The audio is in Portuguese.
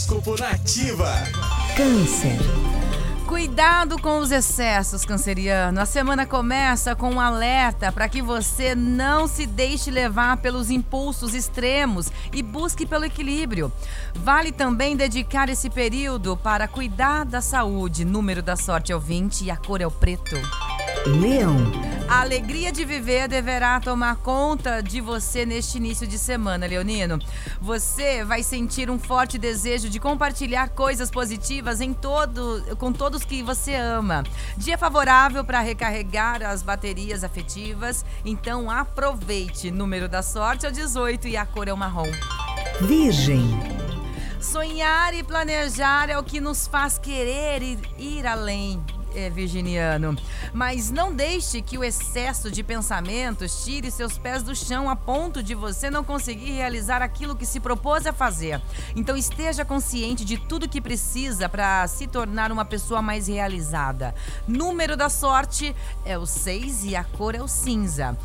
Horóscopo Nativa. Câncer. Cuidado com os excessos, canceriano. A semana começa com um alerta para que você não se deixe levar pelos impulsos extremos e busque pelo equilíbrio. Vale também dedicar esse período para cuidar da saúde. Número da sorte é o 20 e a cor é o preto. Leão. A alegria de viver deverá tomar conta de você neste início de semana, Leonino. Você vai sentir um forte desejo de compartilhar coisas positivas em todo, com todos que você ama. Dia favorável para recarregar as baterias afetivas, então aproveite. Número da sorte é o 18 e a cor é o marrom. Virgem. Sonhar e planejar é o que nos faz querer ir, ir além é, virginiano. Mas não deixe que o excesso de pensamentos tire seus pés do chão a ponto de você não conseguir realizar aquilo que se propôs a fazer. Então esteja consciente de tudo que precisa para se tornar uma pessoa mais realizada. Número da sorte é o 6 e a cor é o cinza.